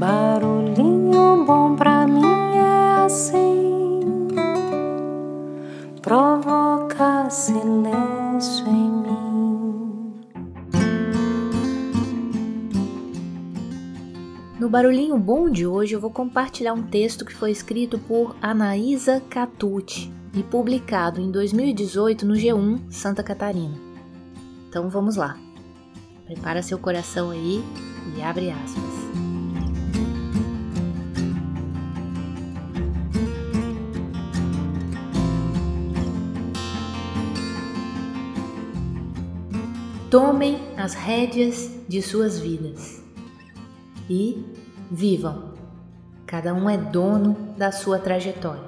Barulhinho bom pra mim é assim, provoca silêncio em mim. No Barulhinho Bom de hoje eu vou compartilhar um texto que foi escrito por Anaísa Catucci e publicado em 2018 no G1 Santa Catarina. Então vamos lá. Prepara seu coração aí e abre aspas. Tomem as rédeas de suas vidas e vivam. Cada um é dono da sua trajetória.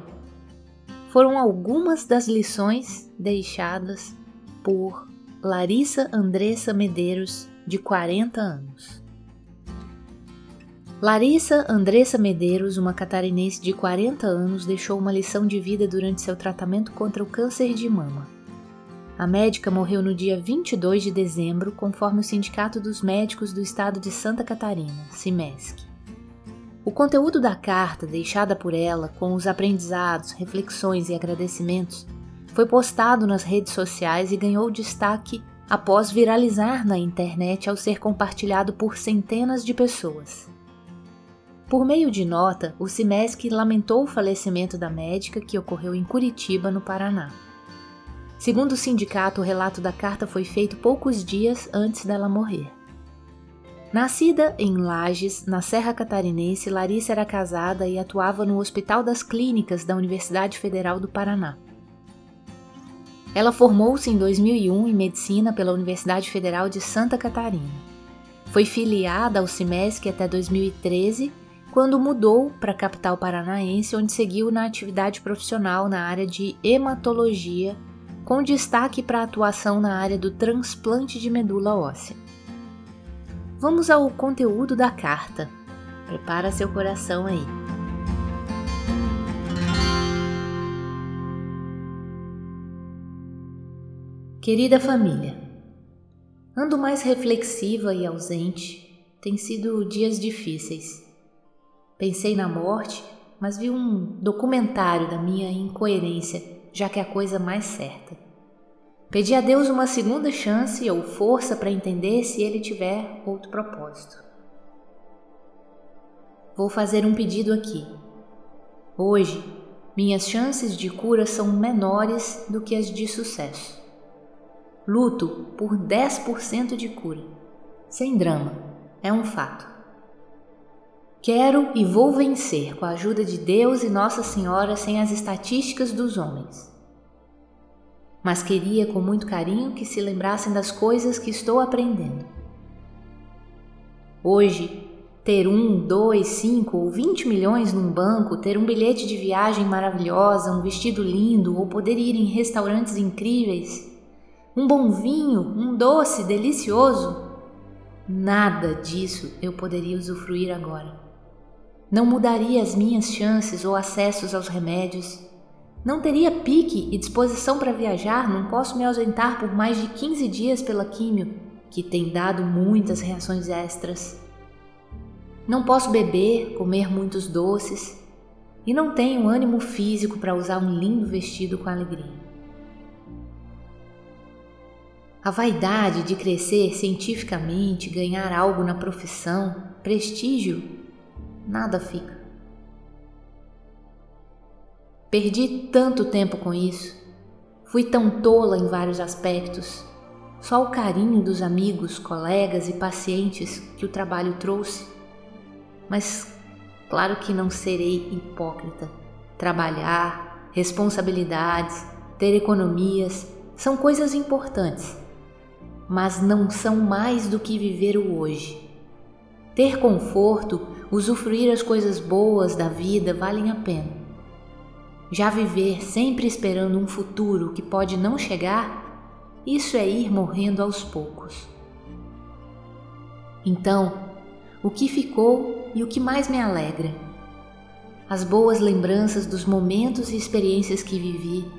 Foram algumas das lições deixadas por Larissa Andressa Medeiros, de 40 anos. Larissa Andressa Medeiros, uma catarinense de 40 anos, deixou uma lição de vida durante seu tratamento contra o câncer de mama. A médica morreu no dia 22 de dezembro, conforme o Sindicato dos Médicos do Estado de Santa Catarina, CIMESC. O conteúdo da carta deixada por ela, com os aprendizados, reflexões e agradecimentos, foi postado nas redes sociais e ganhou destaque após viralizar na internet ao ser compartilhado por centenas de pessoas. Por meio de nota, o CIMESC lamentou o falecimento da médica que ocorreu em Curitiba, no Paraná. Segundo o sindicato, o relato da carta foi feito poucos dias antes dela morrer. Nascida em Lages, na Serra Catarinense, Larissa era casada e atuava no Hospital das Clínicas da Universidade Federal do Paraná. Ela formou-se em 2001 em medicina pela Universidade Federal de Santa Catarina. Foi filiada ao CIMESC até 2013, quando mudou para a capital paranaense, onde seguiu na atividade profissional na área de hematologia com destaque para a atuação na área do transplante de medula óssea. Vamos ao conteúdo da carta. Prepara seu coração aí. Querida família, ando mais reflexiva e ausente. Tem sido dias difíceis. Pensei na morte, mas vi um documentário da minha incoerência já que é a coisa mais certa. Pedi a Deus uma segunda chance ou força para entender se ele tiver outro propósito. Vou fazer um pedido aqui. Hoje, minhas chances de cura são menores do que as de sucesso. Luto por 10% de cura. Sem drama, é um fato. Quero e vou vencer com a ajuda de Deus e Nossa Senhora sem as estatísticas dos homens. Mas queria com muito carinho que se lembrassem das coisas que estou aprendendo. Hoje, ter um, dois, cinco ou vinte milhões num banco, ter um bilhete de viagem maravilhosa, um vestido lindo ou poder ir em restaurantes incríveis, um bom vinho, um doce delicioso, nada disso eu poderia usufruir agora não mudaria as minhas chances ou acessos aos remédios. Não teria pique e disposição para viajar, não posso me ausentar por mais de 15 dias pela químio, que tem dado muitas reações extras. Não posso beber, comer muitos doces e não tenho ânimo físico para usar um lindo vestido com alegria. A vaidade de crescer cientificamente, ganhar algo na profissão, prestígio, nada fica. Perdi tanto tempo com isso, fui tão tola em vários aspectos. Só o carinho dos amigos, colegas e pacientes que o trabalho trouxe. Mas claro que não serei hipócrita. Trabalhar, responsabilidades, ter economias são coisas importantes, mas não são mais do que viver o hoje. Ter conforto usufruir as coisas boas da vida valem a pena. Já viver sempre esperando um futuro que pode não chegar, isso é ir morrendo aos poucos. Então, o que ficou e o que mais me alegra? As boas lembranças dos momentos e experiências que vivi,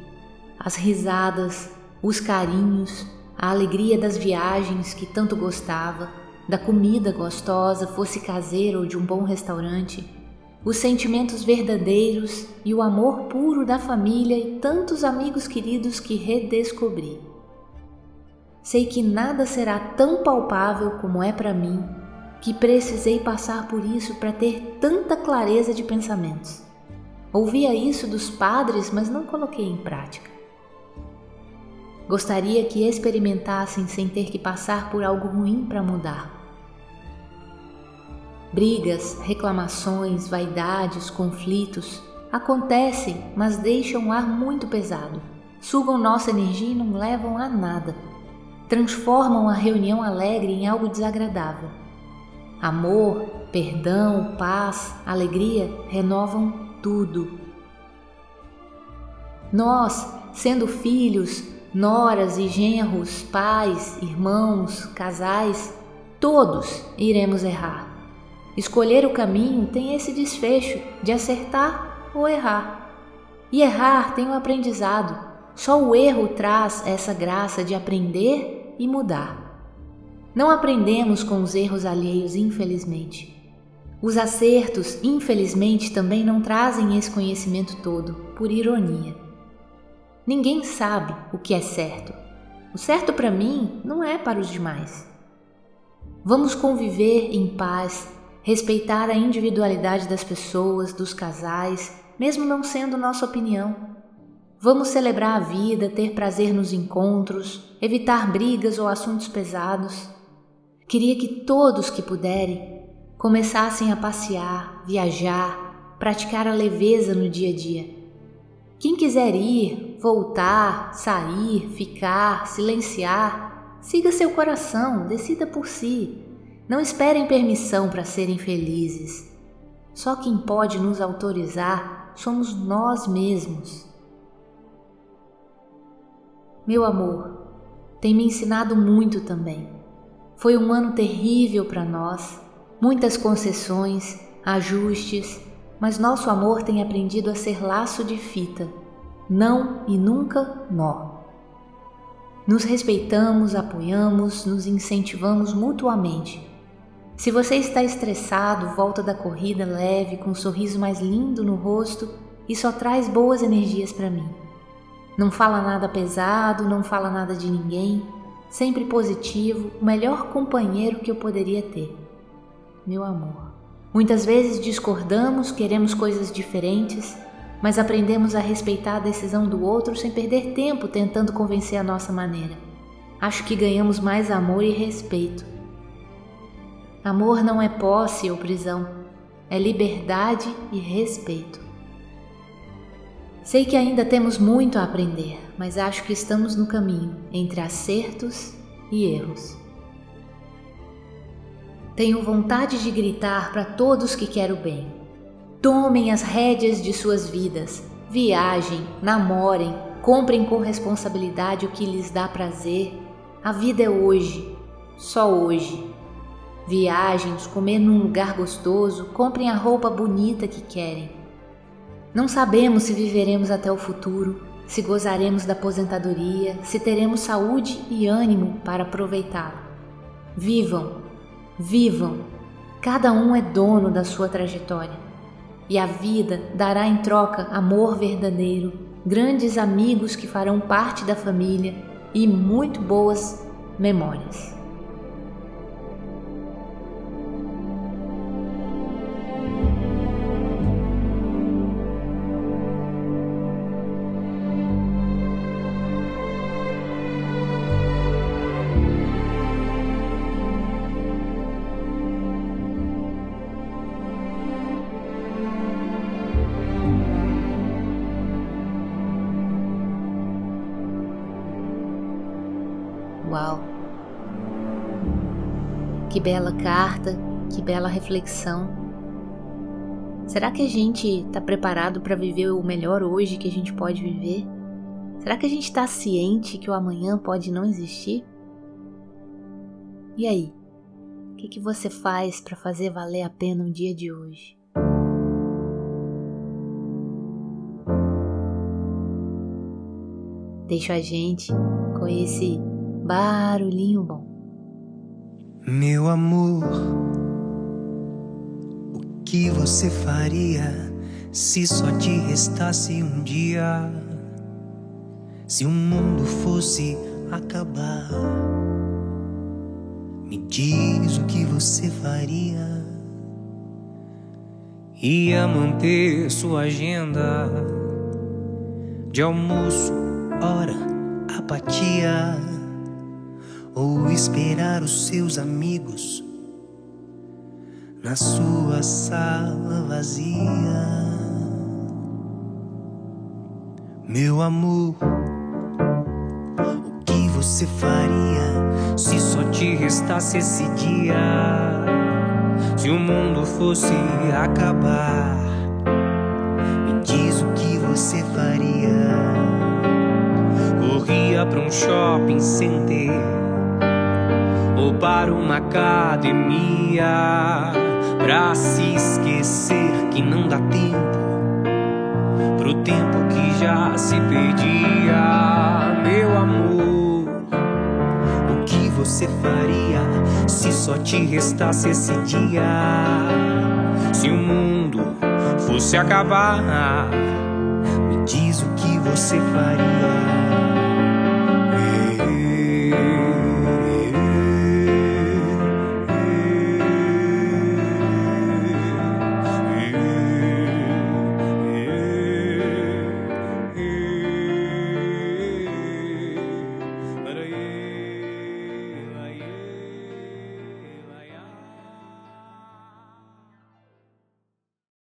as risadas, os carinhos, a alegria das viagens que tanto gostava da comida gostosa, fosse caseira ou de um bom restaurante, os sentimentos verdadeiros e o amor puro da família e tantos amigos queridos que redescobri. Sei que nada será tão palpável como é para mim, que precisei passar por isso para ter tanta clareza de pensamentos. Ouvia isso dos padres, mas não coloquei em prática. Gostaria que experimentassem sem ter que passar por algo ruim para mudar. Brigas, reclamações, vaidades, conflitos acontecem, mas deixam o ar muito pesado, sugam nossa energia e não levam a nada. Transformam a reunião alegre em algo desagradável. Amor, perdão, paz, alegria renovam tudo. Nós, sendo filhos, noras e genros, pais, irmãos, casais, todos iremos errar. Escolher o caminho tem esse desfecho de acertar ou errar. E errar tem o um aprendizado. Só o erro traz essa graça de aprender e mudar. Não aprendemos com os erros alheios, infelizmente. Os acertos, infelizmente, também não trazem esse conhecimento todo, por ironia. Ninguém sabe o que é certo. O certo para mim não é para os demais. Vamos conviver em paz, respeitar a individualidade das pessoas, dos casais, mesmo não sendo nossa opinião. Vamos celebrar a vida, ter prazer nos encontros, evitar brigas ou assuntos pesados. Queria que todos que puderem começassem a passear, viajar, praticar a leveza no dia a dia. Quem quiser ir, voltar, sair, ficar, silenciar, siga seu coração, decida por si. Não esperem permissão para serem felizes. Só quem pode nos autorizar somos nós mesmos. Meu amor, tem me ensinado muito também. Foi um ano terrível para nós, muitas concessões, ajustes, mas nosso amor tem aprendido a ser laço de fita, não e nunca nó. Nos respeitamos, apoiamos, nos incentivamos mutuamente se você está estressado, volta da corrida leve, com um sorriso mais lindo no rosto e só traz boas energias para mim. Não fala nada pesado, não fala nada de ninguém, sempre positivo, o melhor companheiro que eu poderia ter. Meu amor. Muitas vezes discordamos, queremos coisas diferentes, mas aprendemos a respeitar a decisão do outro sem perder tempo tentando convencer a nossa maneira. Acho que ganhamos mais amor e respeito Amor não é posse ou prisão, é liberdade e respeito. Sei que ainda temos muito a aprender, mas acho que estamos no caminho entre acertos e erros. Tenho vontade de gritar para todos que quero bem. Tomem as rédeas de suas vidas, viajem, namorem, comprem com responsabilidade o que lhes dá prazer. A vida é hoje, só hoje viagens, comer num lugar gostoso, comprem a roupa bonita que querem. Não sabemos se viveremos até o futuro, se gozaremos da aposentadoria, se teremos saúde e ânimo para aproveitá-la. Vivam, vivam, cada um é dono da sua trajetória. E a vida dará em troca amor verdadeiro, grandes amigos que farão parte da família e muito boas memórias. Que bela carta, que bela reflexão. Será que a gente está preparado para viver o melhor hoje que a gente pode viver? Será que a gente está ciente que o amanhã pode não existir? E aí? O que, que você faz para fazer valer a pena o dia de hoje? Deixa a gente com esse barulhinho bom. Meu amor, o que você faria se só te restasse um dia? Se o mundo fosse acabar, me diz o que você faria. Ia manter sua agenda de almoço, hora, apatia ou esperar os seus amigos na sua sala vazia. Meu amor, o que você faria se só te restasse esse dia? Se o mundo fosse acabar, me diz o que você faria. Corria para um shopping center ou para uma academia pra se esquecer que não dá tempo pro tempo que já se perdia, meu amor. O que você faria se só te restasse esse dia? Se o mundo fosse acabar, me diz o que você faria.